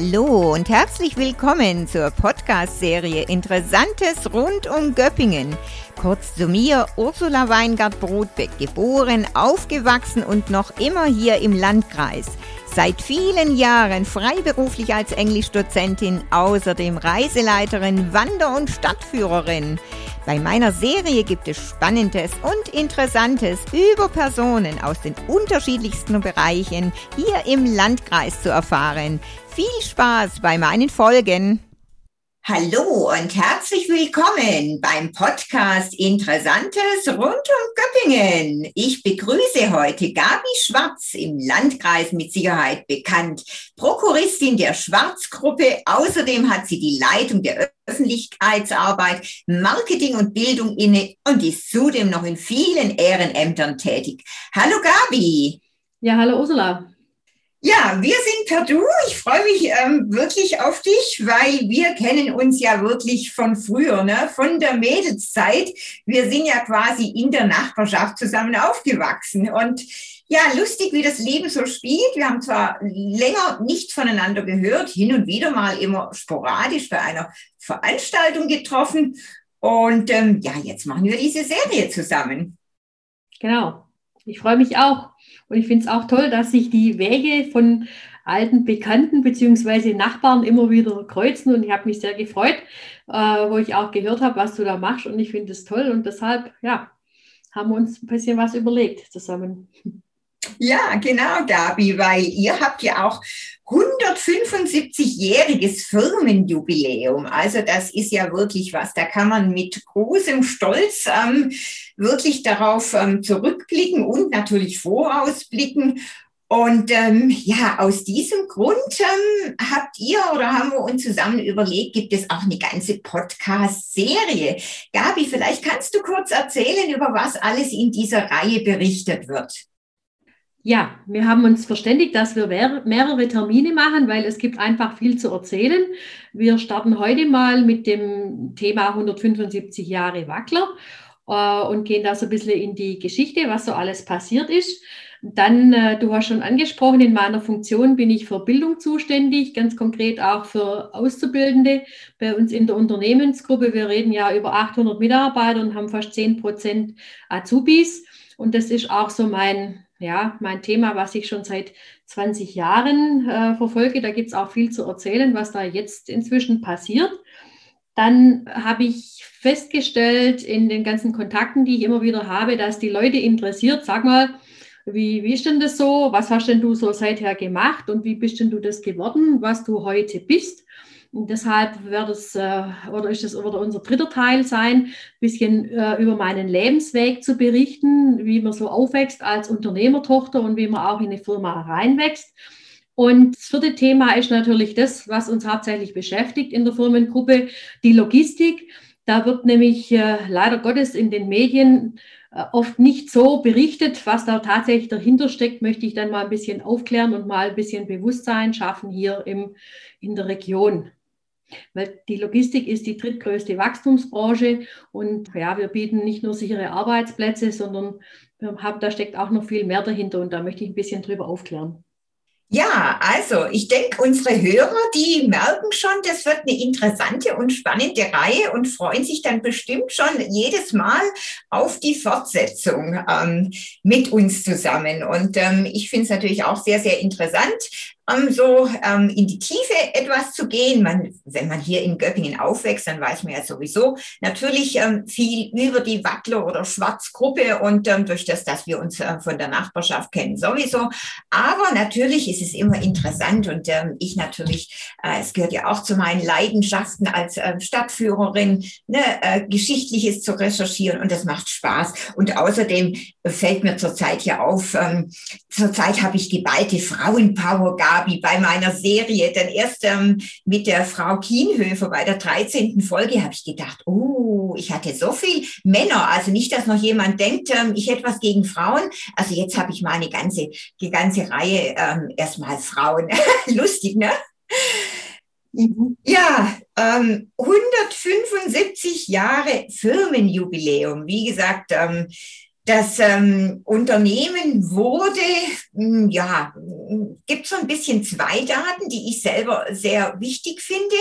Hallo und herzlich willkommen zur Podcast-Serie Interessantes rund um Göppingen. Kurz zu mir, Ursula Weingart-Brodbeck, geboren, aufgewachsen und noch immer hier im Landkreis. Seit vielen Jahren freiberuflich als Englischdozentin, außerdem Reiseleiterin, Wander- und Stadtführerin. Bei meiner Serie gibt es Spannendes und Interessantes über Personen aus den unterschiedlichsten Bereichen hier im Landkreis zu erfahren. Viel Spaß bei meinen Folgen! Hallo und herzlich willkommen beim Podcast Interessantes rund um Göppingen. Ich begrüße heute Gabi Schwarz im Landkreis mit Sicherheit bekannt, Prokuristin der Schwarzgruppe. Außerdem hat sie die Leitung der Öffentlichkeitsarbeit, Marketing und Bildung inne und ist zudem noch in vielen Ehrenämtern tätig. Hallo Gabi. Ja, hallo Ursula. Ja, wir sind per Du. Ich freue mich ähm, wirklich auf dich, weil wir kennen uns ja wirklich von früher, ne? von der Mädelszeit. Wir sind ja quasi in der Nachbarschaft zusammen aufgewachsen. Und ja, lustig, wie das Leben so spielt. Wir haben zwar länger nichts voneinander gehört, hin und wieder mal immer sporadisch bei einer Veranstaltung getroffen. Und ähm, ja, jetzt machen wir diese Serie zusammen. Genau. Ich freue mich auch. Und ich finde es auch toll, dass sich die Wege von alten Bekannten beziehungsweise Nachbarn immer wieder kreuzen. Und ich habe mich sehr gefreut, äh, wo ich auch gehört habe, was du da machst. Und ich finde es toll. Und deshalb, ja, haben wir uns ein bisschen was überlegt zusammen. Ja, genau, Gabi, weil ihr habt ja auch 175-jähriges Firmenjubiläum. Also das ist ja wirklich was. Da kann man mit großem Stolz ähm, wirklich darauf ähm, zurückblicken und natürlich vorausblicken. Und ähm, ja, aus diesem Grund ähm, habt ihr oder haben wir uns zusammen überlegt, gibt es auch eine ganze Podcast-Serie. Gabi, vielleicht kannst du kurz erzählen, über was alles in dieser Reihe berichtet wird. Ja, wir haben uns verständigt, dass wir mehrere Termine machen, weil es gibt einfach viel zu erzählen. Wir starten heute mal mit dem Thema 175 Jahre Wackler äh, und gehen da so ein bisschen in die Geschichte, was so alles passiert ist. Dann, äh, du hast schon angesprochen, in meiner Funktion bin ich für Bildung zuständig, ganz konkret auch für Auszubildende bei uns in der Unternehmensgruppe. Wir reden ja über 800 Mitarbeiter und haben fast 10 Prozent Azubis. Und das ist auch so mein ja, mein Thema, was ich schon seit 20 Jahren äh, verfolge. Da gibt es auch viel zu erzählen, was da jetzt inzwischen passiert. Dann habe ich festgestellt in den ganzen Kontakten, die ich immer wieder habe, dass die Leute interessiert, sag mal, wie, wie ist denn das so? Was hast denn du so seither gemacht und wie bist denn du das geworden, was du heute bist? Deshalb wird es, äh, oder ist es oder unser dritter Teil sein, ein bisschen äh, über meinen Lebensweg zu berichten, wie man so aufwächst als Unternehmertochter und wie man auch in eine Firma reinwächst. Und das vierte Thema ist natürlich das, was uns hauptsächlich beschäftigt in der Firmengruppe, die Logistik. Da wird nämlich äh, leider Gottes in den Medien äh, oft nicht so berichtet, was da tatsächlich dahinter steckt, möchte ich dann mal ein bisschen aufklären und mal ein bisschen Bewusstsein schaffen hier im, in der Region. Weil die Logistik ist die drittgrößte Wachstumsbranche und ja, wir bieten nicht nur sichere Arbeitsplätze, sondern haben, da steckt auch noch viel mehr dahinter und da möchte ich ein bisschen drüber aufklären. Ja, also ich denke, unsere Hörer, die merken schon, das wird eine interessante und spannende Reihe und freuen sich dann bestimmt schon jedes Mal auf die Fortsetzung ähm, mit uns zusammen. Und ähm, ich finde es natürlich auch sehr, sehr interessant, ähm, so ähm, in die Tiefe etwas zu gehen. Man, wenn man hier in Göppingen aufwächst, dann weiß man ja sowieso natürlich ähm, viel über die Wattler- oder Schwarzgruppe und ähm, durch das, dass wir uns äh, von der Nachbarschaft kennen, sowieso. Aber natürlich ist es immer interessant und ähm, ich natürlich, äh, es gehört ja auch zu meinen Leidenschaften als äh, Stadtführerin, ne, äh, Geschichtliches zu recherchieren und das macht Spaß. Und außerdem fällt mir zurzeit ja auf, ähm, zurzeit habe ich geballte Frauenpower gehabt Gabi, bei meiner Serie. Denn erst ähm, mit der Frau Kienhöfer bei der 13. Folge habe ich gedacht, oh, ich hatte so viel Männer. Also nicht, dass noch jemand denkt, ähm, ich hätte was gegen Frauen. Also jetzt habe ich mal eine ganze, die ganze Reihe ähm, erstmal Frauen. Lustig, ne? Mhm. Ja, ähm, 175 Jahre Firmenjubiläum. Wie gesagt, ähm, Das ähm, Unternehmen wurde, hm, ja, gibt so ein bisschen zwei Daten, die ich selber sehr wichtig finde.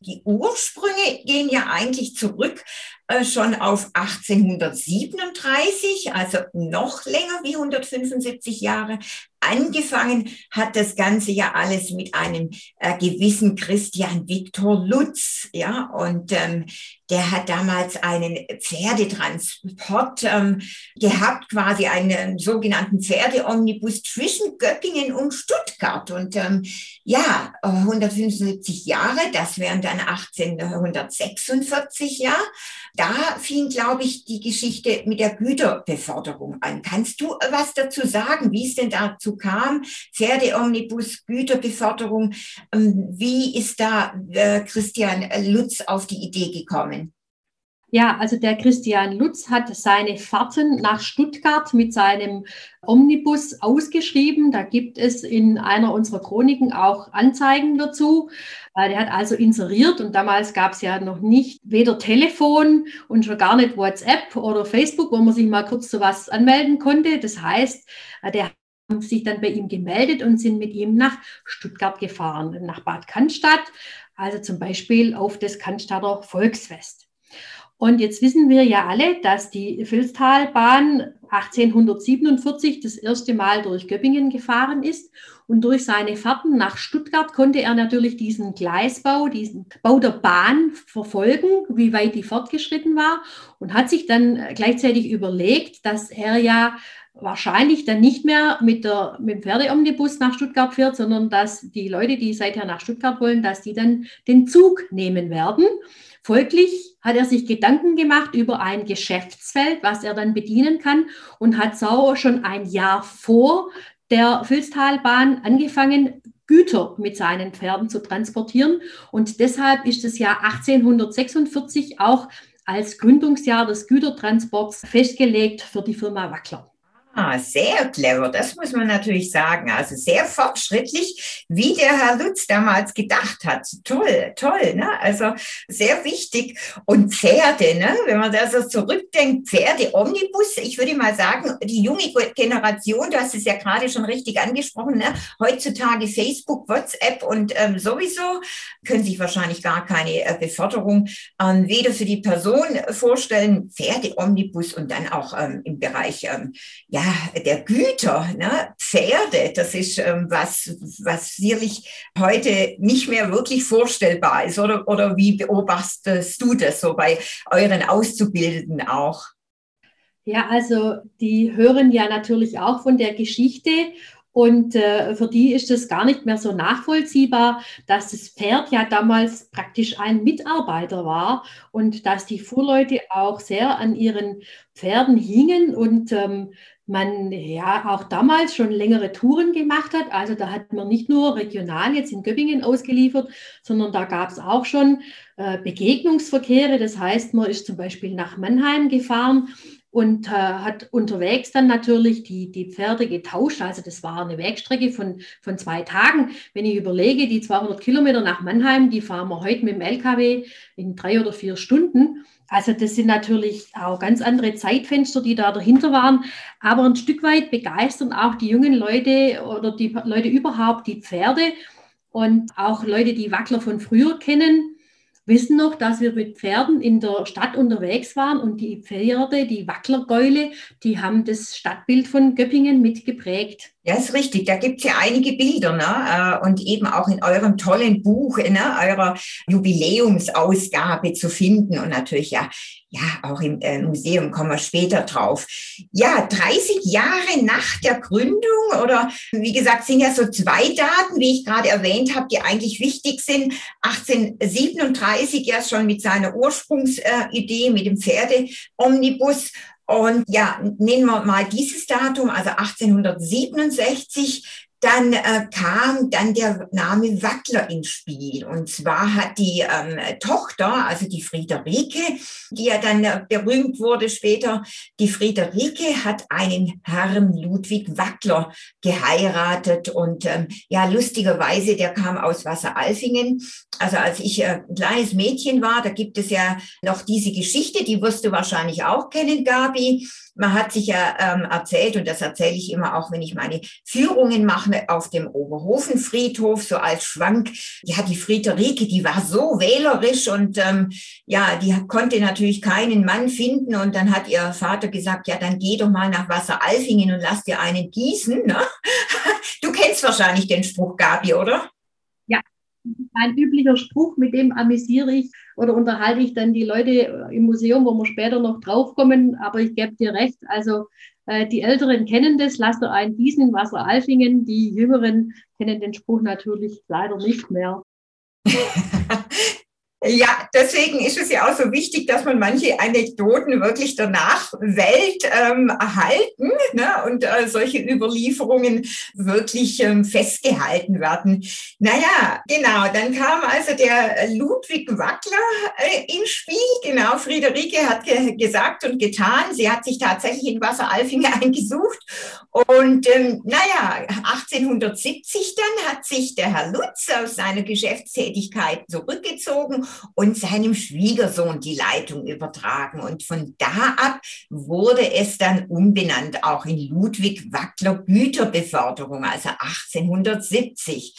Die Ursprünge gehen ja eigentlich zurück äh, schon auf 1837, also noch länger wie 175 Jahre. Angefangen hat das Ganze ja alles mit einem äh, gewissen Christian Viktor Lutz, ja, und ähm, der hat damals einen Pferdetransport ähm, gehabt, quasi einen sogenannten Pferdeomnibus zwischen Göppingen und Stuttgart. Und ähm, ja, 175 Jahre, das wären dann 1846 ja. Da fing, glaube ich, die Geschichte mit der Güterbeförderung an. Kannst du was dazu sagen, wie es denn dazu kam? Pferdeomnibus, Güterbeförderung. Ähm, wie ist da äh, Christian Lutz auf die Idee gekommen? Ja, also der Christian Lutz hat seine Fahrten nach Stuttgart mit seinem Omnibus ausgeschrieben. Da gibt es in einer unserer Chroniken auch Anzeigen dazu. Äh, der hat also inseriert und damals gab es ja noch nicht weder Telefon und schon gar nicht WhatsApp oder Facebook, wo man sich mal kurz zu was anmelden konnte. Das heißt, äh, der haben sich dann bei ihm gemeldet und sind mit ihm nach Stuttgart gefahren, nach Bad Cannstatt, also zum Beispiel auf das Cannstatter Volksfest. Und jetzt wissen wir ja alle, dass die Filztalbahn 1847 das erste Mal durch Göppingen gefahren ist. Und durch seine Fahrten nach Stuttgart konnte er natürlich diesen Gleisbau, diesen Bau der Bahn verfolgen, wie weit die fortgeschritten war. Und hat sich dann gleichzeitig überlegt, dass er ja wahrscheinlich dann nicht mehr mit, der, mit dem Pferdeomnibus nach Stuttgart fährt, sondern dass die Leute, die seither nach Stuttgart wollen, dass die dann den Zug nehmen werden. Folglich hat er sich Gedanken gemacht über ein Geschäftsfeld, was er dann bedienen kann und hat so schon ein Jahr vor der Filztalbahn angefangen, Güter mit seinen Pferden zu transportieren. Und deshalb ist das Jahr 1846 auch als Gründungsjahr des Gütertransports festgelegt für die Firma Wackler. Ah, sehr clever, das muss man natürlich sagen. Also sehr fortschrittlich, wie der Herr Lutz damals gedacht hat. Toll, toll, ne? Also sehr wichtig. Und Pferde, ne? Wenn man da so zurückdenkt, Pferde, Omnibus, ich würde mal sagen, die junge Generation, du hast es ja gerade schon richtig angesprochen, ne? Heutzutage Facebook, WhatsApp und ähm, sowieso können sich wahrscheinlich gar keine äh, Beförderung ähm, weder für die Person vorstellen, Pferde, Omnibus und dann auch ähm, im Bereich, ähm, ja, der Güter, ne? Pferde, das ist ähm, was, was sicherlich heute nicht mehr wirklich vorstellbar ist. Oder, oder wie beobachtest du das so bei euren Auszubildenden auch? Ja, also die hören ja natürlich auch von der Geschichte und äh, für die ist es gar nicht mehr so nachvollziehbar, dass das Pferd ja damals praktisch ein Mitarbeiter war und dass die Fuhrleute auch sehr an ihren Pferden hingen und ähm, man ja auch damals schon längere Touren gemacht hat. Also da hat man nicht nur regional jetzt in Göppingen ausgeliefert, sondern da gab es auch schon äh, Begegnungsverkehre. Das heißt, man ist zum Beispiel nach Mannheim gefahren und äh, hat unterwegs dann natürlich die, die Pferde getauscht. Also das war eine Wegstrecke von, von zwei Tagen. Wenn ich überlege, die 200 Kilometer nach Mannheim, die fahren wir heute mit dem LKW in drei oder vier Stunden. Also das sind natürlich auch ganz andere Zeitfenster, die da dahinter waren. Aber ein Stück weit begeistern auch die jungen Leute oder die Leute überhaupt die Pferde und auch Leute, die Wackler von früher kennen, wissen noch, dass wir mit Pferden in der Stadt unterwegs waren und die Pferde, die Wacklergäule, die haben das Stadtbild von Göppingen mitgeprägt. Ja, ist richtig. Da gibt's ja einige Bilder, ne? Äh, und eben auch in eurem tollen Buch, ne? eurer Jubiläumsausgabe zu finden. Und natürlich ja, ja, auch im äh, Museum kommen wir später drauf. Ja, 30 Jahre nach der Gründung oder wie gesagt, sind ja so zwei Daten, wie ich gerade erwähnt habe, die eigentlich wichtig sind. 1837 ja schon mit seiner Ursprungsidee mit dem Pferdeomnibus und ja, nehmen wir mal dieses Datum, also 1867. dann äh, kam dann der Name Wackler ins Spiel. Und zwar hat die ähm, Tochter, also die Friederike, die ja dann äh, berühmt wurde später, die Friederike hat einen Herrn Ludwig Wackler geheiratet. Und ähm, ja, lustigerweise, der kam aus Wasseralfingen. Also als ich äh, ein kleines Mädchen war, da gibt es ja noch diese Geschichte, die wirst du wahrscheinlich auch kennen, Gabi. Man hat sich ja ähm, erzählt, und das erzähle ich immer auch, wenn ich meine Führungen mache auf dem Oberhofenfriedhof, so als Schwank. Ja, die Friederike, die war so wählerisch und ähm, ja, die konnte natürlich keinen Mann finden. Und dann hat ihr Vater gesagt, ja, dann geh doch mal nach Wasseralfingen und lass dir einen gießen. Ne? Du kennst wahrscheinlich den Spruch, Gabi, oder? ein üblicher Spruch, mit dem amüsiere ich oder unterhalte ich dann die Leute im Museum, wo wir später noch draufkommen. Aber ich gebe dir recht, also äh, die Älteren kennen das, lass doch einen Gießen in Wasser Alfingen. Die Jüngeren kennen den Spruch natürlich leider nicht mehr. Ja, deswegen ist es ja auch so wichtig, dass man manche Anekdoten wirklich der Nachwelt ähm, erhalten ne? und äh, solche Überlieferungen wirklich ähm, festgehalten werden. Naja, genau, dann kam also der Ludwig Wackler äh, ins Spiel. Genau, Friederike hat ge gesagt und getan. Sie hat sich tatsächlich in Wasseralfingen eingesucht. Und ähm, naja, 1870 dann hat sich der Herr Lutz aus seiner Geschäftstätigkeit zurückgezogen und seinem Schwiegersohn die Leitung übertragen. Und von da ab wurde es dann umbenannt, auch in Ludwig Wackler Güterbeförderung, also 1870.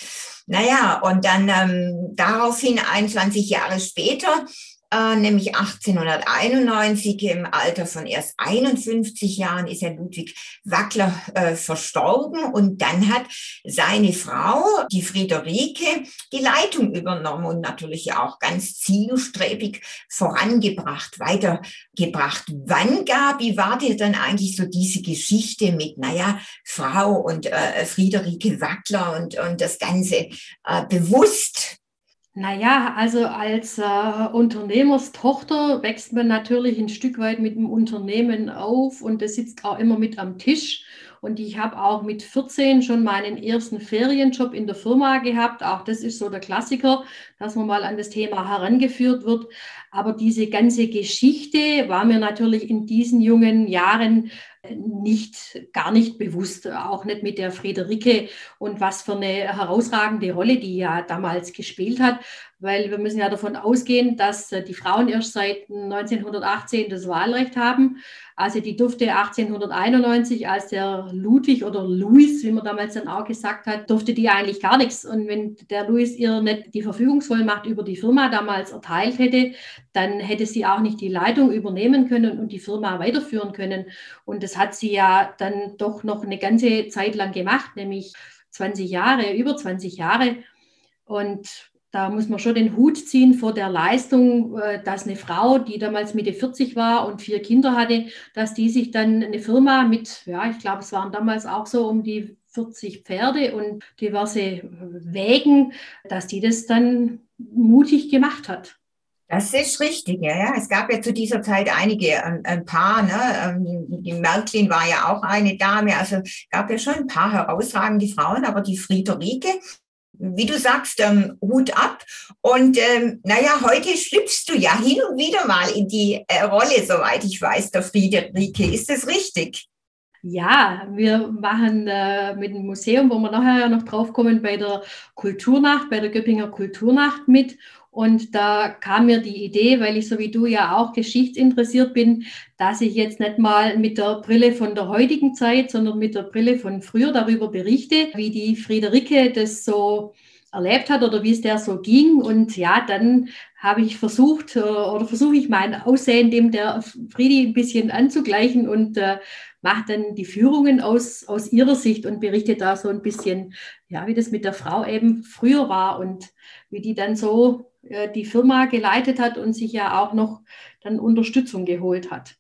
Naja, und dann ähm, daraufhin 21 Jahre später äh, nämlich 1891 im Alter von erst 51 Jahren ist Herr Ludwig Wackler äh, verstorben und dann hat seine Frau, die Friederike, die Leitung übernommen und natürlich auch ganz zielstrebig vorangebracht, weitergebracht. Wann, Gabi, war dir dann eigentlich so diese Geschichte mit, naja, Frau und äh, Friederike Wackler und, und das Ganze äh, bewusst? Naja, also als äh, Unternehmerstochter wächst man natürlich ein Stück weit mit dem Unternehmen auf und das sitzt auch immer mit am Tisch. Und ich habe auch mit 14 schon meinen ersten Ferienjob in der Firma gehabt. Auch das ist so der Klassiker, dass man mal an das Thema herangeführt wird. Aber diese ganze Geschichte war mir natürlich in diesen jungen Jahren nicht, gar nicht bewusst, auch nicht mit der Friederike und was für eine herausragende Rolle die ja damals gespielt hat, weil wir müssen ja davon ausgehen, dass die Frauen erst seit 1918 das Wahlrecht haben. Also die durfte 1891, als der Ludwig oder Louis, wie man damals dann auch gesagt hat, durfte die eigentlich gar nichts. Und wenn der Louis ihr nicht die Verfügungsvollmacht über die Firma damals erteilt hätte, dann hätte sie auch nicht die Leitung übernehmen können und die Firma weiterführen können. Und das hat sie ja dann doch noch eine ganze Zeit lang gemacht, nämlich 20 Jahre, über 20 Jahre. Und da muss man schon den Hut ziehen vor der Leistung, äh, dass eine Frau, die damals Mitte 40 war und vier Kinder hatte, dass die sich dann eine Firma mit, ja, ich glaube, es waren damals auch so um die 40 Pferde und diverse Wägen, dass die das dann mutig gemacht hat. Das ist richtig, ja, ja. Es gab ja zu dieser Zeit einige, ein, ein paar, ne? Ähm, die Märklin war ja auch eine Dame, also gab ja schon ein paar herausragende Frauen, aber die Friederike, wie du sagst, ähm, Hut ab. Und ähm, naja, heute schlüpfst du ja hin und wieder mal in die äh, Rolle, soweit ich weiß, der Friederike. Ist das richtig? Ja, wir machen äh, mit dem Museum, wo wir nachher noch drauf kommen, bei der Kulturnacht, bei der Göppinger Kulturnacht mit. Und da kam mir die Idee, weil ich so wie du ja auch geschichtsinteressiert bin, dass ich jetzt nicht mal mit der Brille von der heutigen Zeit, sondern mit der Brille von früher darüber berichte, wie die Friederike das so erlebt hat oder wie es der so ging. Und ja, dann habe ich versucht äh, oder versuche ich mein Aussehen dem der Friedi ein bisschen anzugleichen und äh, mache dann die Führungen aus, aus ihrer Sicht und berichte da so ein bisschen, ja, wie das mit der Frau eben früher war und wie die dann so äh, die Firma geleitet hat und sich ja auch noch dann Unterstützung geholt hat.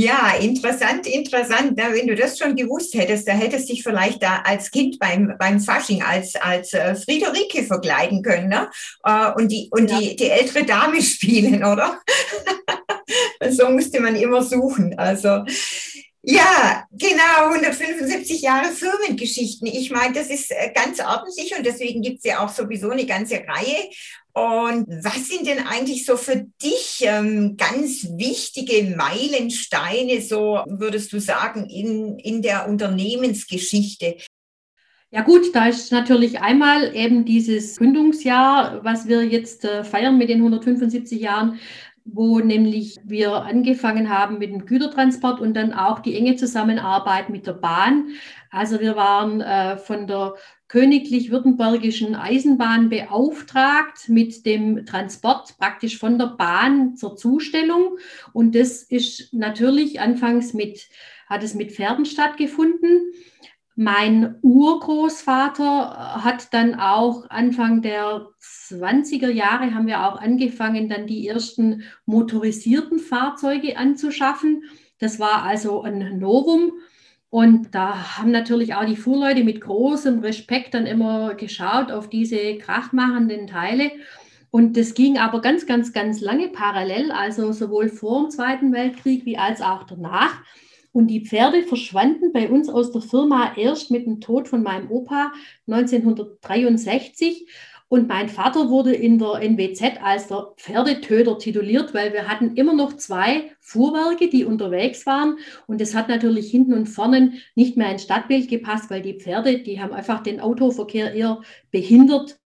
Ja, interessant, interessant. wenn du das schon gewusst hättest, da hättest du dich vielleicht da als Kind beim, beim Fasching als, als äh, Friederike verkleiden können ne? Äh, und, die, und ja. die, die ältere Dame spielen, oder? so musste man immer suchen. Also Ja, genau, 175 Jahre Firmengeschichten. Ich meine, das ist äh, ganz ordentlich und deswegen gibt es ja auch sowieso eine ganze Reihe. Und was sind denn eigentlich so für dich ähm, ganz wichtige Meilensteine, so würdest du sagen, in, in der Unternehmensgeschichte? Ja gut, da ist natürlich einmal eben dieses Gründungsjahr, was wir jetzt äh, feiern mit den 175 Jahren, wo nämlich wir angefangen haben mit dem Gütertransport und dann auch die enge Zusammenarbeit mit der Bahn. Also wir waren äh, von der Königlich-Württembergischen Eisenbahn beauftragt mit dem Transport praktisch von der Bahn zur Zustellung. Und das ist natürlich anfangs mit, hat es mit Pferden stattgefunden. Mein Urgroßvater hat dann auch Anfang der 20er Jahre haben wir auch angefangen, dann die ersten motorisierten Fahrzeuge anzuschaffen. Das war also ein Novum. Und da haben natürlich auch die Fuhrleute mit großem Respekt dann immer geschaut auf diese krachmachenden Teile. Und das ging aber ganz, ganz, ganz lange parallel, also sowohl vor dem Zweiten Weltkrieg wie als auch danach. Und die Pferde verschwanden bei uns aus der Firma erst mit dem Tod von meinem Opa 1963. Und mein Vater wurde in der NWZ als der Pferdetöter tituliert, weil wir hatten immer noch zwei Fuhrwerke, die unterwegs waren. Und das hat natürlich hinten und vorne nicht mehr ins Stadtbild gepasst, weil die Pferde, die haben einfach den Autoverkehr eher behindert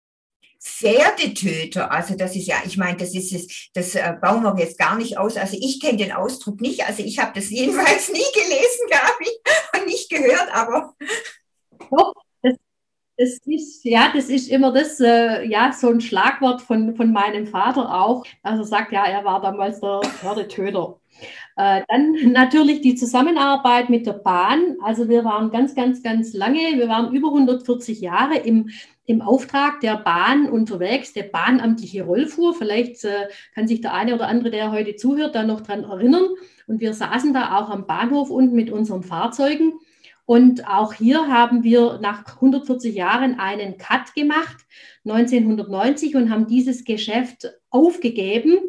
Pferdetöter, also das ist ja, ich meine, das ist es, das äh, bauen wir jetzt gar nicht aus. Also ich kenne den Ausdruck nicht, also ich habe das jedenfalls nie gelesen, Gabi, und nicht gehört, aber. Doch, das, das ist, ja, das ist immer das, äh, ja, so ein Schlagwort von, von meinem Vater auch. Also sagt, ja, er war damals der Pferdetöter. Äh, dann natürlich die Zusammenarbeit mit der Bahn. Also wir waren ganz, ganz, ganz lange, wir waren über 140 Jahre im im Auftrag der Bahn unterwegs, der bahnamtliche Rollfuhr. Vielleicht äh, kann sich der eine oder andere, der heute zuhört, da noch dran erinnern. Und wir saßen da auch am Bahnhof unten mit unseren Fahrzeugen. Und auch hier haben wir nach 140 Jahren einen Cut gemacht, 1990, und haben dieses Geschäft aufgegeben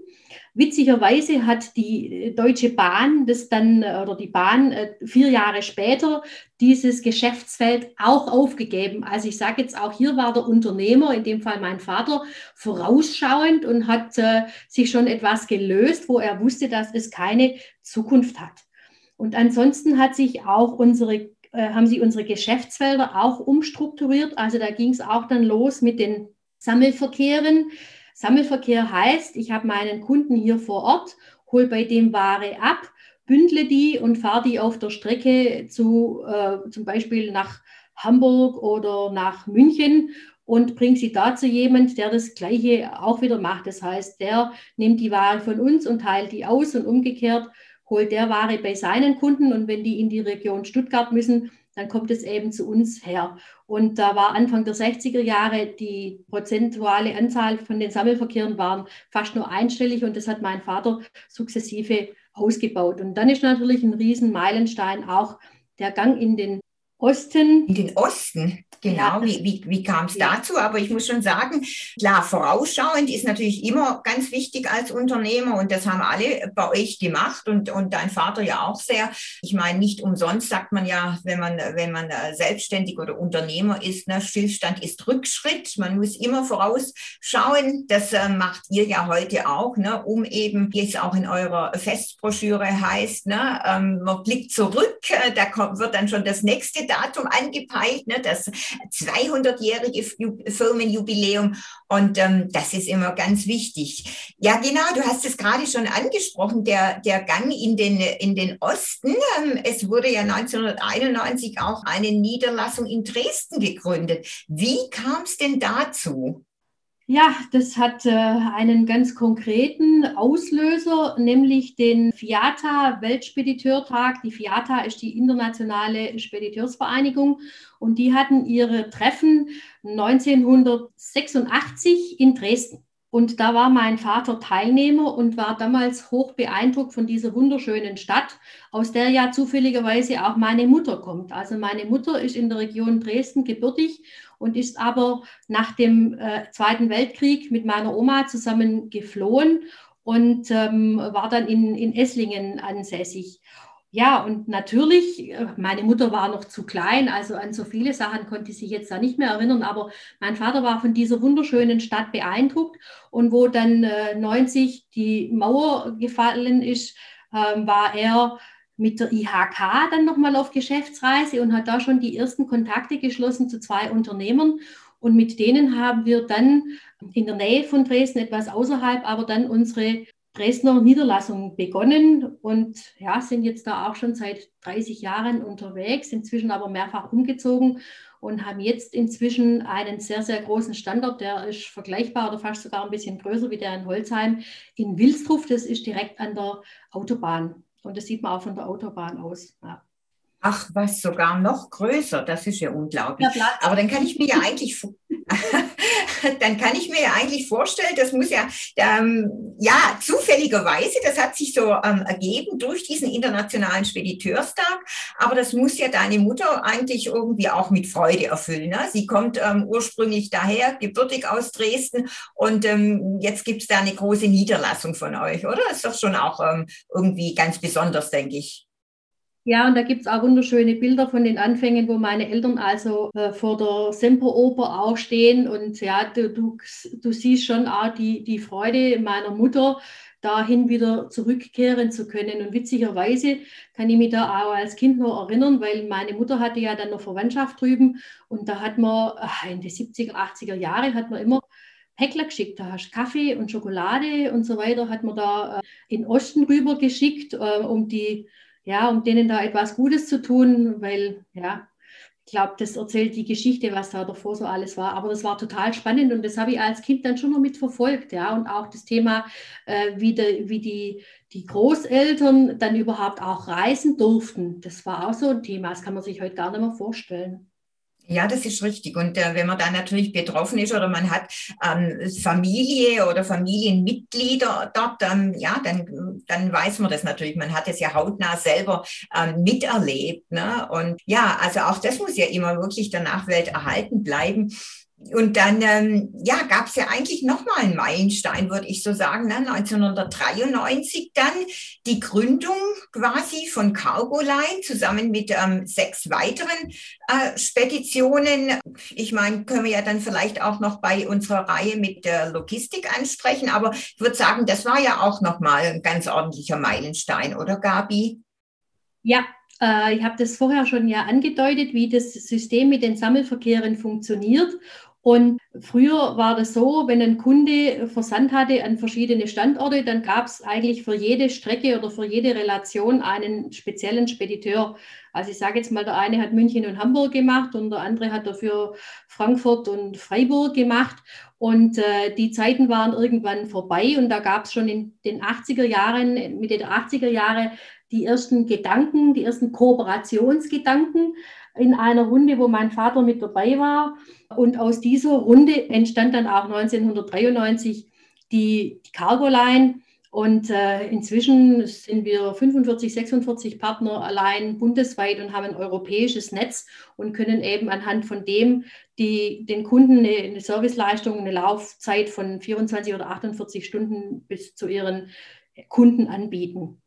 Witzigerweise hat die Deutsche Bahn das dann äh, oder die Bahn äh, vier Jahre später dieses Geschäftsfeld auch aufgegeben. Also ich sage jetzt auch, hier war der Unternehmer, in dem Fall mein Vater, vorausschauend und hat äh, sich schon etwas gelöst, wo er wusste, dass es keine Zukunft hat. Und ansonsten hat sich auch unsere äh, haben sie unsere Geschäftsfelder auch umstrukturiert. Also da ging es auch dann los mit den Sammelverkehren. Sammelverkehr heißt, ich habe meinen Kunden hier vor Ort, hole bei dem Ware ab, bündle die und fahre die auf der Strecke zu, äh, zum Beispiel nach Hamburg oder nach München und bringe sie da zu jemand, der das Gleiche auch wieder macht. Das heißt, der nimmt die Ware von uns und teilt die aus und umgekehrt holt der Ware bei seinen Kunden und wenn die in die Region Stuttgart müssen, dann kommt es eben zu uns her. Und da war Anfang der 60er Jahre die prozentuale Anzahl von den Sammelverkehren waren fast nur einstellig und das hat mein Vater sukzessive ausgebaut. Und dann ist natürlich ein Riesenmeilenstein auch der Gang in den Osten. In den Osten, genau. Ja, wie wie, wie kam es ja. dazu? Aber ich muss schon sagen, klar, vorausschauend ist natürlich immer ganz wichtig als Unternehmer und das haben alle bei euch gemacht und, und dein Vater ja auch sehr. Ich meine, nicht umsonst sagt man ja, wenn man, wenn man äh, selbstständig oder Unternehmer ist, ne, Stillstand ist Rückschritt. Man muss immer vorausschauen. Das äh, macht ihr ja heute auch, ne, um eben, wie es auch in eurer Festbroschüre heißt, ne, ähm, man blickt zurück, äh, da kommt, wird dann schon das nächste Datum angepeilt, ne, das 200-jährige Firmenjubiläum. Und ähm, das ist immer ganz wichtig. Ja, genau, du hast es gerade schon angesprochen, der, der Gang in den, in den Osten. Ähm, es wurde ja 1991 auch eine Niederlassung in Dresden gegründet. Wie kam es denn dazu? Ja, das hat äh, einen ganz konkreten Auslöser, nämlich den FIATA Weltspediteurtag. Die FIATA ist die internationale Spediteursvereinigung und die hatten ihre Treffen 1986 in Dresden. Und da war mein Vater Teilnehmer und war damals hoch beeindruckt von dieser wunderschönen Stadt, aus der ja zufälligerweise auch meine Mutter kommt. Also meine Mutter ist in der Region Dresden gebürtig und ist aber nach dem äh, Zweiten Weltkrieg mit meiner Oma zusammen geflohen und ähm, war dann in, in Esslingen ansässig. Ja, und natürlich, äh, meine Mutter war noch zu klein, also an so viele Sachen konnte sie sich jetzt da nicht mehr erinnern, aber mein Vater war von dieser wunderschönen Stadt beeindruckt und wo dann äh, 90 die Mauer gefallen ist, äh, war er mit der IHK dann nochmal auf Geschäftsreise und hat da schon die ersten Kontakte geschlossen zu zwei Unternehmern. Und mit denen haben wir dann in der Nähe von Dresden, etwas außerhalb, aber dann unsere Dresdner Niederlassung begonnen und ja, sind jetzt da auch schon seit 30 Jahren unterwegs, inzwischen aber mehrfach umgezogen und haben jetzt inzwischen einen sehr, sehr großen Standort, der ist vergleichbar oder fast sogar ein bisschen größer wie der in Holzheim in Wilstruf. Das ist direkt an der Autobahn und das sieht man auch von der Autobahn aus. Ja. Ach, was sogar noch größer, das ist ja unglaublich. Aber dann kann ich mir ja eigentlich, dann kann ich mir ja eigentlich vorstellen, das muss ja, ähm, ja, zufälligerweise, das hat sich so ähm, ergeben durch diesen internationalen Spediteurstag, aber das muss ja deine Mutter eigentlich irgendwie auch mit Freude erfüllen. Ne? Sie kommt ähm, ursprünglich daher, gebürtig aus Dresden und ähm, jetzt gibt es da eine große Niederlassung von euch, oder? Ist doch schon auch ähm, irgendwie ganz besonders, denke ich. Ja, und da gibt es auch wunderschöne Bilder von den Anfängen, wo meine Eltern also äh, vor der Semperoper auch stehen. Und ja, du, du, du siehst schon auch die, die Freude meiner Mutter, dahin wieder zurückkehren zu können. Und witzigerweise kann ich mich da auch als Kind noch erinnern, weil meine Mutter hatte ja dann noch Verwandtschaft drüben und da hat man in den 70er, 80er Jahre hat man immer Päckler geschickt. Da hast Kaffee und Schokolade und so weiter, hat man da äh, in Osten rüber geschickt, äh, um die ja, um denen da etwas Gutes zu tun, weil, ja, ich glaube, das erzählt die Geschichte, was da davor so alles war. Aber das war total spannend und das habe ich als Kind dann schon noch mitverfolgt, ja. Und auch das Thema, äh, wie, de, wie die, die Großeltern dann überhaupt auch reisen durften. Das war auch so ein Thema, das kann man sich heute gar nicht mehr vorstellen. Ja, das ist richtig. Und äh, wenn man dann natürlich betroffen ist oder man hat ähm, Familie oder Familienmitglieder dort, ähm, ja, dann, dann weiß man das natürlich. Man hat es ja hautnah selber ähm, miterlebt. Ne? Und ja, also auch das muss ja immer wirklich der Nachwelt erhalten bleiben und dann ähm, ja, gab es ja eigentlich nochmal einen Meilenstein, würde ich so sagen, ne? 1993 dann die Gründung quasi von Cargoline zusammen mit ähm, sechs weiteren äh, Speditionen. Ich meine, können wir ja dann vielleicht auch noch bei unserer Reihe mit der Logistik ansprechen, aber ich würde sagen, das war ja auch nochmal ein ganz ordentlicher Meilenstein, oder Gabi? Ja, äh, ich habe das vorher schon ja angedeutet, wie das System mit den Sammelverkehren funktioniert. Und früher war das so, wenn ein Kunde Versand hatte an verschiedene Standorte, dann gab es eigentlich für jede Strecke oder für jede Relation einen speziellen Spediteur. Also ich sage jetzt mal, der eine hat München und Hamburg gemacht und der andere hat dafür Frankfurt und Freiburg gemacht. Und äh, die Zeiten waren irgendwann vorbei und da gab es schon in den 80er Jahren, Mitte der 80er Jahre, die ersten Gedanken, die ersten Kooperationsgedanken in einer Runde, wo mein Vater mit dabei war. Und aus dieser Runde entstand dann auch 1993 die, die Cargo Line. Und äh, inzwischen sind wir 45, 46 Partner allein bundesweit und haben ein europäisches Netz und können eben anhand von dem die, den Kunden eine, eine Serviceleistung, eine Laufzeit von 24 oder 48 Stunden bis zu ihren Kunden anbieten.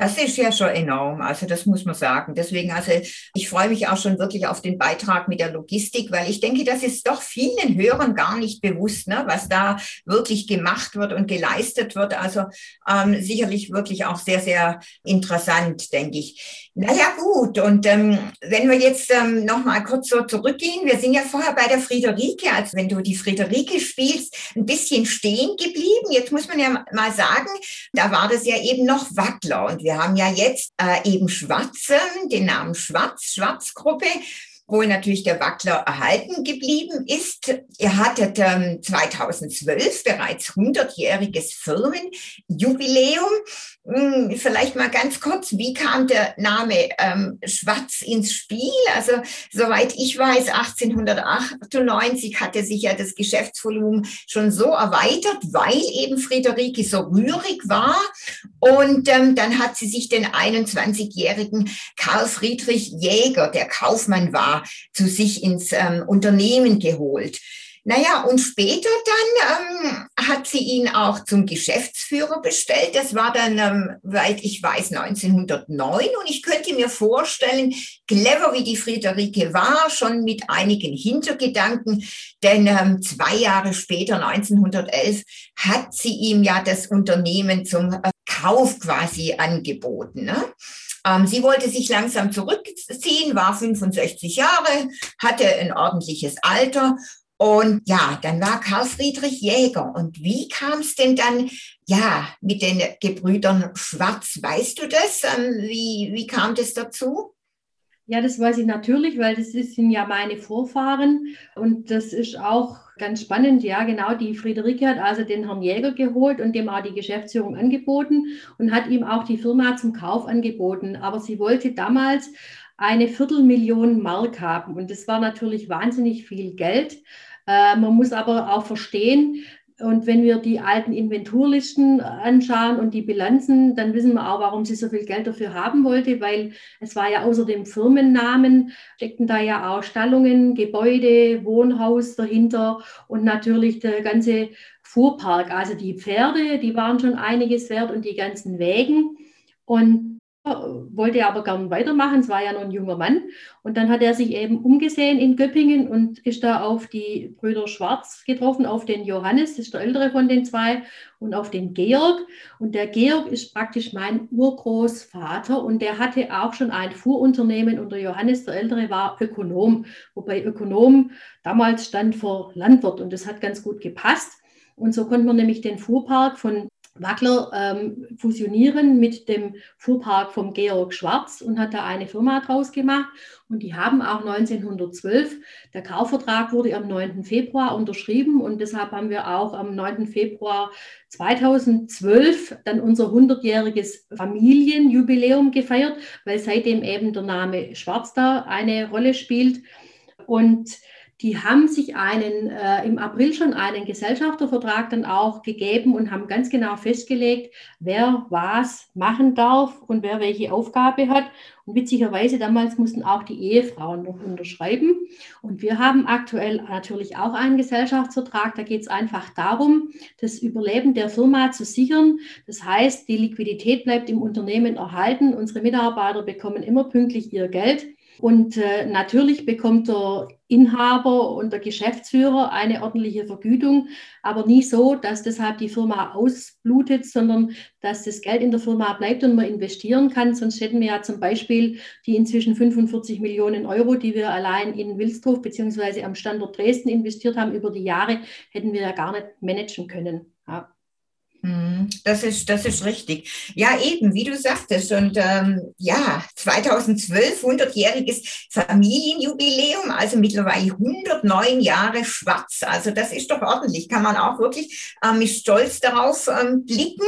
Das ist ja schon enorm, also das muss man sagen. Deswegen, also ich freue mich auch schon wirklich auf den Beitrag mit der Logistik, weil ich denke, das ist doch vielen Hörern gar nicht bewusst, ne, was da wirklich gemacht wird und geleistet wird. Also ähm, sicherlich wirklich auch sehr, sehr interessant, denke ich. Naja, gut. Und ähm, wenn wir jetzt ähm, noch mal kurz so zurückgehen, wir sind ja vorher bei der Friederike, also wenn du die Friederike spielst, ein bisschen stehen geblieben. Jetzt muss man ja mal sagen, da war das ja eben noch Wackler und wir wir haben ja jetzt äh, eben Schwarze, den Namen Schwarz, Schwarzgruppe wo natürlich der Wackler erhalten geblieben ist. Ihr hattet ähm, 2012 bereits 100-jähriges Firmenjubiläum. Hm, vielleicht mal ganz kurz, wie kam der Name ähm, Schwarz ins Spiel? Also soweit ich weiß, 1898 hatte sich ja das Geschäftsvolumen schon so erweitert, weil eben Friederike so rührig war. Und ähm, dann hat sie sich den 21-jährigen Karl Friedrich Jäger, der Kaufmann war, zu sich ins ähm, Unternehmen geholt. Naja, und später dann ähm, hat sie ihn auch zum Geschäftsführer bestellt. Das war dann, ähm, weit ich weiß, 1909. Und ich könnte mir vorstellen, clever wie die Friederike war, schon mit einigen Hintergedanken, denn ähm, zwei Jahre später, 1911, hat sie ihm ja das Unternehmen zum äh, Kauf quasi angeboten. Ne? Ähm, sie wollte sich langsam zurückziehen, war 65 Jahre, hatte ein ordentliches Alter und ja, dann war Karl Friedrich Jäger. Und wie kam es denn dann, ja, mit den Gebrüdern Schwarz? Weißt du das? Ähm, wie, wie kam das dazu? Ja, das weiß ich natürlich, weil das sind ja meine Vorfahren. Und das ist auch ganz spannend. Ja, genau. Die Friederike hat also den Herrn Jäger geholt und dem auch die Geschäftsführung angeboten und hat ihm auch die Firma zum Kauf angeboten. Aber sie wollte damals eine Viertelmillion Mark haben. Und das war natürlich wahnsinnig viel Geld. Äh, man muss aber auch verstehen, und wenn wir die alten Inventurlisten anschauen und die Bilanzen, dann wissen wir auch, warum sie so viel Geld dafür haben wollte, weil es war ja außer dem Firmennamen, steckten da ja auch Stallungen, Gebäude, Wohnhaus dahinter und natürlich der ganze Fuhrpark. Also die Pferde, die waren schon einiges wert und die ganzen Wägen. Und wollte aber gern weitermachen. Es war ja noch ein junger Mann. Und dann hat er sich eben umgesehen in Göppingen und ist da auf die Brüder Schwarz getroffen, auf den Johannes, das ist der ältere von den zwei, und auf den Georg. Und der Georg ist praktisch mein Urgroßvater und der hatte auch schon ein Fuhrunternehmen und der Johannes, der ältere, war Ökonom, wobei Ökonom damals stand vor Landwirt und das hat ganz gut gepasst. Und so konnte man nämlich den Fuhrpark von Wackler ähm, fusionieren mit dem Fuhrpark vom Georg Schwarz und hat da eine Firma draus gemacht. Und die haben auch 1912, der Kaufvertrag wurde am 9. Februar unterschrieben und deshalb haben wir auch am 9. Februar 2012 dann unser 100-jähriges Familienjubiläum gefeiert, weil seitdem eben der Name Schwarz da eine Rolle spielt. Und die haben sich einen, äh, im April schon einen Gesellschaftervertrag dann auch gegeben und haben ganz genau festgelegt, wer was machen darf und wer welche Aufgabe hat. Und witzigerweise damals mussten auch die Ehefrauen noch unterschreiben. Und wir haben aktuell natürlich auch einen Gesellschaftsvertrag. Da geht es einfach darum, das Überleben der Firma zu sichern. Das heißt, die Liquidität bleibt im Unternehmen erhalten. Unsere Mitarbeiter bekommen immer pünktlich ihr Geld. Und äh, natürlich bekommt der Inhaber und der Geschäftsführer eine ordentliche Vergütung, aber nie so, dass deshalb die Firma ausblutet, sondern dass das Geld in der Firma bleibt und man investieren kann. Sonst hätten wir ja zum Beispiel die inzwischen 45 Millionen Euro, die wir allein in Wilsdorf bzw. am Standort Dresden investiert haben über die Jahre, hätten wir ja gar nicht managen können. Ja. Mhm. Das ist, das ist richtig. Ja, eben, wie du sagtest. Und ähm, ja, 2012, 100-jähriges Familienjubiläum, also mittlerweile 109 Jahre schwarz. Also das ist doch ordentlich. Kann man auch wirklich äh, mit Stolz darauf ähm, blicken.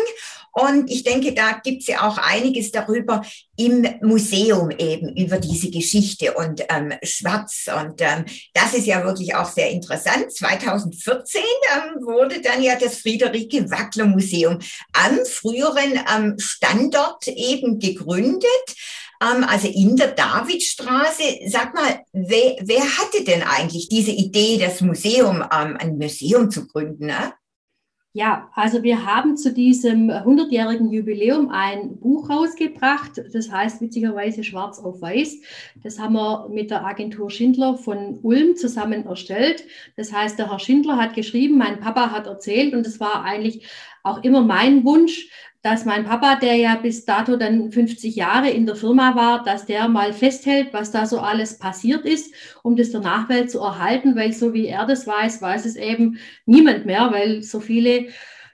Und ich denke, da gibt es ja auch einiges darüber im Museum eben, über diese Geschichte und ähm, Schwarz. Und ähm, das ist ja wirklich auch sehr interessant. 2014 ähm, wurde dann ja das Friederike Wackler Museum am früheren ähm, Standort eben gegründet ähm, also in der Davidstraße. Sag mal, wer, wer, hatte denn eigentlich diese Idee, das Museum, ähm, ein Museum zu gründen? Ne? Ja, also wir haben zu diesem 100-jährigen Jubiläum ein Buch rausgebracht, das heißt witzigerweise Schwarz auf Weiß. Das haben wir mit der Agentur Schindler von Ulm zusammen erstellt. Das heißt, der Herr Schindler hat geschrieben, mein Papa hat erzählt und es war eigentlich auch immer mein Wunsch, dass mein Papa, der ja bis dato dann 50 Jahre in der Firma war, dass der mal festhält, was da so alles passiert ist, um das der Nachwelt zu erhalten, weil so wie er das weiß, weiß es eben niemand mehr, weil so viele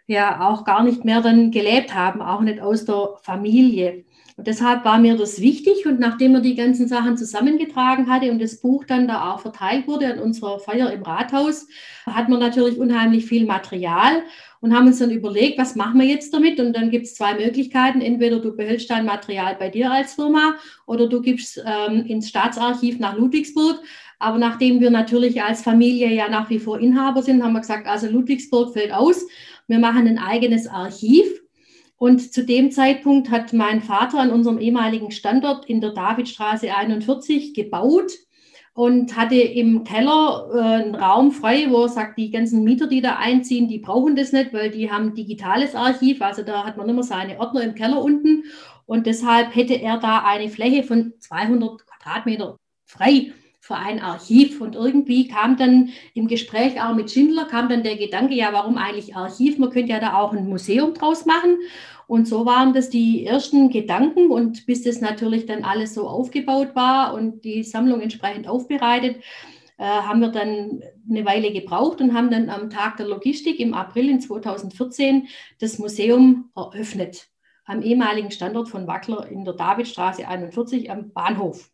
ja auch gar nicht mehr dann gelebt haben, auch nicht aus der Familie. Und deshalb war mir das wichtig. Und nachdem er die ganzen Sachen zusammengetragen hatte und das Buch dann da auch verteilt wurde an unserer Feier im Rathaus, hat man natürlich unheimlich viel Material und haben uns dann überlegt, was machen wir jetzt damit? Und dann gibt es zwei Möglichkeiten. Entweder du behältst dein Material bei dir als Firma oder du gibst ähm, ins Staatsarchiv nach Ludwigsburg. Aber nachdem wir natürlich als Familie ja nach wie vor Inhaber sind, haben wir gesagt, also Ludwigsburg fällt aus. Wir machen ein eigenes Archiv. Und zu dem Zeitpunkt hat mein Vater an unserem ehemaligen Standort in der Davidstraße 41 gebaut und hatte im Keller äh, einen Raum frei, wo er sagt, die ganzen Mieter, die da einziehen, die brauchen das nicht, weil die haben digitales Archiv, also da hat man immer seine Ordner im Keller unten und deshalb hätte er da eine Fläche von 200 Quadratmeter frei für ein Archiv. Und irgendwie kam dann im Gespräch auch mit Schindler, kam dann der Gedanke, ja, warum eigentlich Archiv? Man könnte ja da auch ein Museum draus machen. Und so waren das die ersten Gedanken. Und bis das natürlich dann alles so aufgebaut war und die Sammlung entsprechend aufbereitet, äh, haben wir dann eine Weile gebraucht und haben dann am Tag der Logistik im April in 2014 das Museum eröffnet am ehemaligen Standort von Wackler in der Davidstraße 41 am Bahnhof.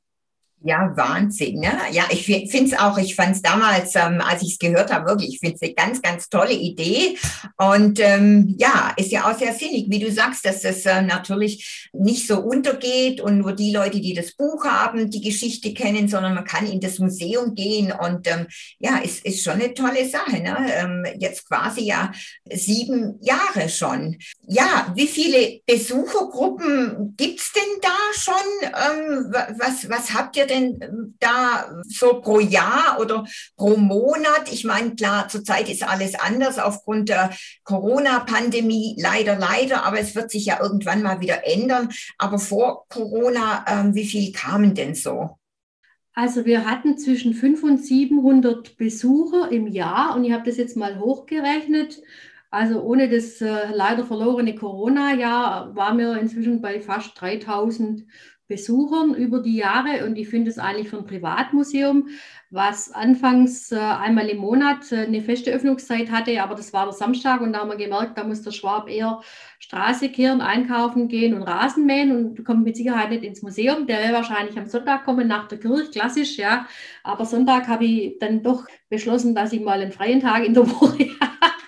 Ja, Wahnsinn. Ne? Ja, ich finde es auch, ich fand es damals, ähm, als ich es gehört habe, wirklich, ich finde es eine ganz, ganz tolle Idee. Und ähm, ja, ist ja auch sehr sinnig, wie du sagst, dass das äh, natürlich nicht so untergeht und nur die Leute, die das Buch haben, die Geschichte kennen, sondern man kann in das Museum gehen. Und ähm, ja, es ist, ist schon eine tolle Sache. Ne? Ähm, jetzt quasi ja sieben Jahre schon. Ja, wie viele Besuchergruppen da schon? Ähm, was, was habt ihr denn? ähm, da so pro Jahr oder pro Monat? Ich meine, klar, zurzeit ist alles anders aufgrund der Corona-Pandemie, leider, leider, aber es wird sich ja irgendwann mal wieder ändern. Aber vor Corona, äh, wie viel kamen denn so? Also wir hatten zwischen 500 und 700 Besucher im Jahr und ich habe das jetzt mal hochgerechnet. Also ohne das äh, leider verlorene Corona-Jahr waren wir inzwischen bei fast 3000 Besuchern über die Jahre und ich finde es eigentlich für ein Privatmuseum, was anfangs äh, einmal im Monat äh, eine feste Öffnungszeit hatte, aber das war der Samstag und da haben wir gemerkt, da muss der Schwab eher Straße kehren, einkaufen gehen und Rasen mähen und kommt mit Sicherheit nicht ins Museum. Der will wahrscheinlich am Sonntag kommen nach der Kirche, klassisch, ja. Aber Sonntag habe ich dann doch beschlossen, dass ich mal einen freien Tag in der Woche habe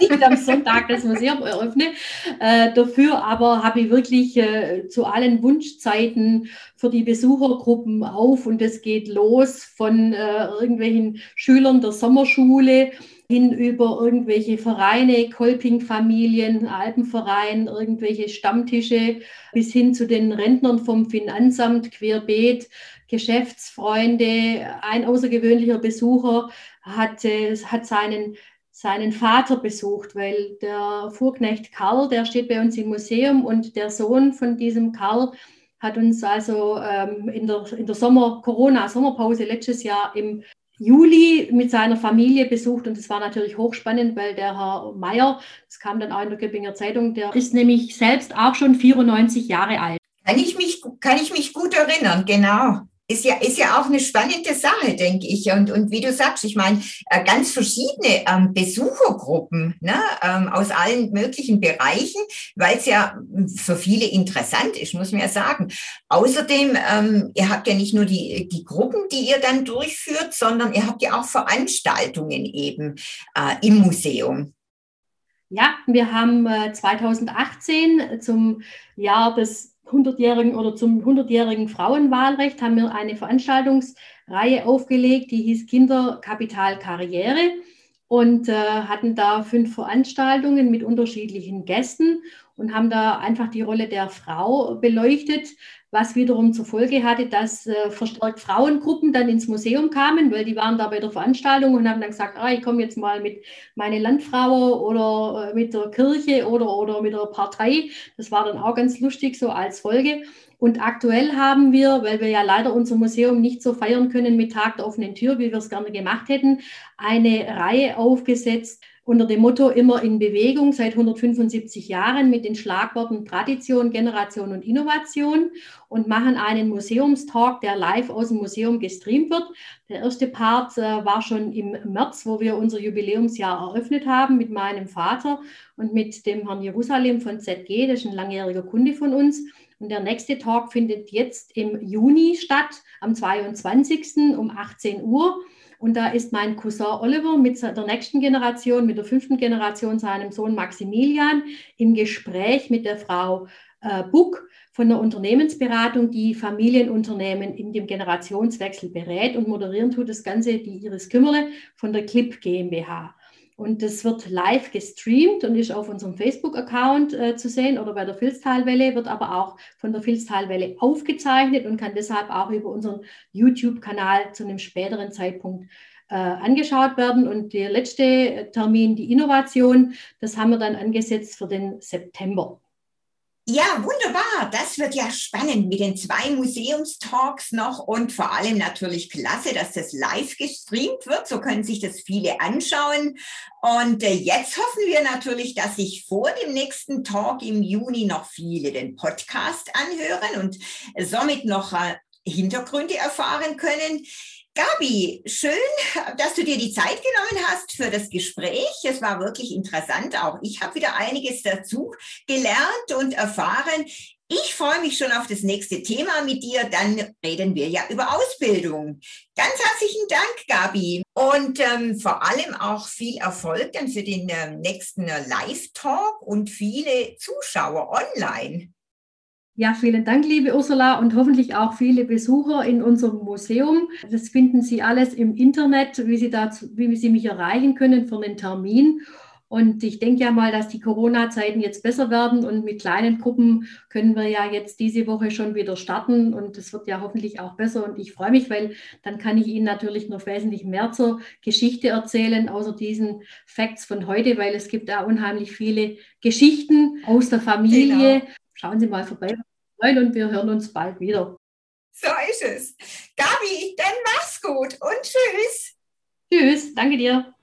nicht am Sonntag das Museum eröffne. Äh, dafür aber habe ich wirklich äh, zu allen Wunschzeiten für die Besuchergruppen auf und es geht los von äh, irgendwelchen Schülern der Sommerschule hin über irgendwelche Vereine, Kolping-Familien, Alpenverein, irgendwelche Stammtische bis hin zu den Rentnern vom Finanzamt, Querbeet, Geschäftsfreunde. Ein außergewöhnlicher Besucher hat, hat seinen seinen Vater besucht, weil der Fuhrknecht Karl, der steht bei uns im Museum und der Sohn von diesem Karl hat uns also ähm, in der, in der Sommer, Corona-Sommerpause letztes Jahr im Juli mit seiner Familie besucht und das war natürlich hochspannend, weil der Herr Meier, das kam dann auch in der Göppinger Zeitung, der ist nämlich selbst auch schon 94 Jahre alt. Kann ich mich, kann ich mich gut erinnern, genau ist ja, ist ja auch eine spannende Sache, denke ich. Und, und wie du sagst, ich meine, äh, ganz verschiedene ähm, Besuchergruppen ne, ähm, aus allen möglichen Bereichen, weil es ja für viele interessant ist, muss man ja sagen. Außerdem, ähm, ihr habt ja nicht nur die, die Gruppen, die ihr dann durchführt, sondern ihr habt ja auch Veranstaltungen eben äh, im Museum. Ja, wir haben äh, 2018 zum Jahr des 100-jährigen oder zum 100-jährigen Frauenwahlrecht haben wir eine Veranstaltungsreihe aufgelegt, die hieß Kinderkapital Karriere und äh, hatten da fünf Veranstaltungen mit unterschiedlichen Gästen und haben da einfach die Rolle der Frau beleuchtet, was wiederum zur Folge hatte, dass äh, verstärkt Frauengruppen dann ins Museum kamen, weil die waren da bei der Veranstaltung und haben dann gesagt, ah, ich komme jetzt mal mit meine Landfrau oder äh, mit der Kirche oder, oder mit der Partei. Das war dann auch ganz lustig so als Folge. Und aktuell haben wir, weil wir ja leider unser Museum nicht so feiern können mit Tag der offenen Tür, wie wir es gerne gemacht hätten, eine Reihe aufgesetzt unter dem Motto immer in Bewegung seit 175 Jahren mit den Schlagworten Tradition, Generation und Innovation und machen einen Museumstalk, der live aus dem Museum gestreamt wird. Der erste Part äh, war schon im März, wo wir unser Jubiläumsjahr eröffnet haben mit meinem Vater und mit dem Herrn Jerusalem von ZG, das ist ein langjähriger Kunde von uns. Und der nächste Talk findet jetzt im Juni statt, am 22. um 18 Uhr. Und da ist mein Cousin Oliver mit der nächsten Generation, mit der fünften Generation, seinem Sohn Maximilian, im Gespräch mit der Frau äh, Buck von der Unternehmensberatung, die Familienunternehmen in dem Generationswechsel berät und moderieren tut das Ganze die Iris Kümmerle von der Clip GmbH. Und das wird live gestreamt und ist auf unserem Facebook-Account äh, zu sehen oder bei der Filztalwelle, wird aber auch von der Filztalwelle aufgezeichnet und kann deshalb auch über unseren YouTube-Kanal zu einem späteren Zeitpunkt äh, angeschaut werden. Und der letzte Termin, die Innovation, das haben wir dann angesetzt für den September. Ja, wunderbar. Das wird ja spannend mit den zwei Museumstalks noch und vor allem natürlich klasse, dass das live gestreamt wird. So können sich das viele anschauen. Und äh, jetzt hoffen wir natürlich, dass sich vor dem nächsten Talk im Juni noch viele den Podcast anhören und somit noch äh, Hintergründe erfahren können. Gabi, schön, dass du dir die Zeit genommen hast für das Gespräch. Es war wirklich interessant. Auch ich habe wieder einiges dazu gelernt und erfahren. Ich freue mich schon auf das nächste Thema mit dir. Dann reden wir ja über Ausbildung. Ganz herzlichen Dank, Gabi. Und ähm, vor allem auch viel Erfolg dann für den ähm, nächsten Live-Talk und viele Zuschauer online. Ja, vielen Dank, liebe Ursula, und hoffentlich auch viele Besucher in unserem Museum. Das finden Sie alles im Internet, wie Sie, dazu, wie Sie mich erreichen können für einen Termin. Und ich denke ja mal, dass die Corona-Zeiten jetzt besser werden und mit kleinen Gruppen können wir ja jetzt diese Woche schon wieder starten und es wird ja hoffentlich auch besser. Und ich freue mich, weil dann kann ich Ihnen natürlich noch wesentlich mehr zur Geschichte erzählen, außer diesen Facts von heute, weil es gibt da unheimlich viele Geschichten aus der Familie. Genau schauen Sie mal vorbei und wir hören uns bald wieder. So ist es. Gabi, dann mach's gut und tschüss. Tschüss, danke dir.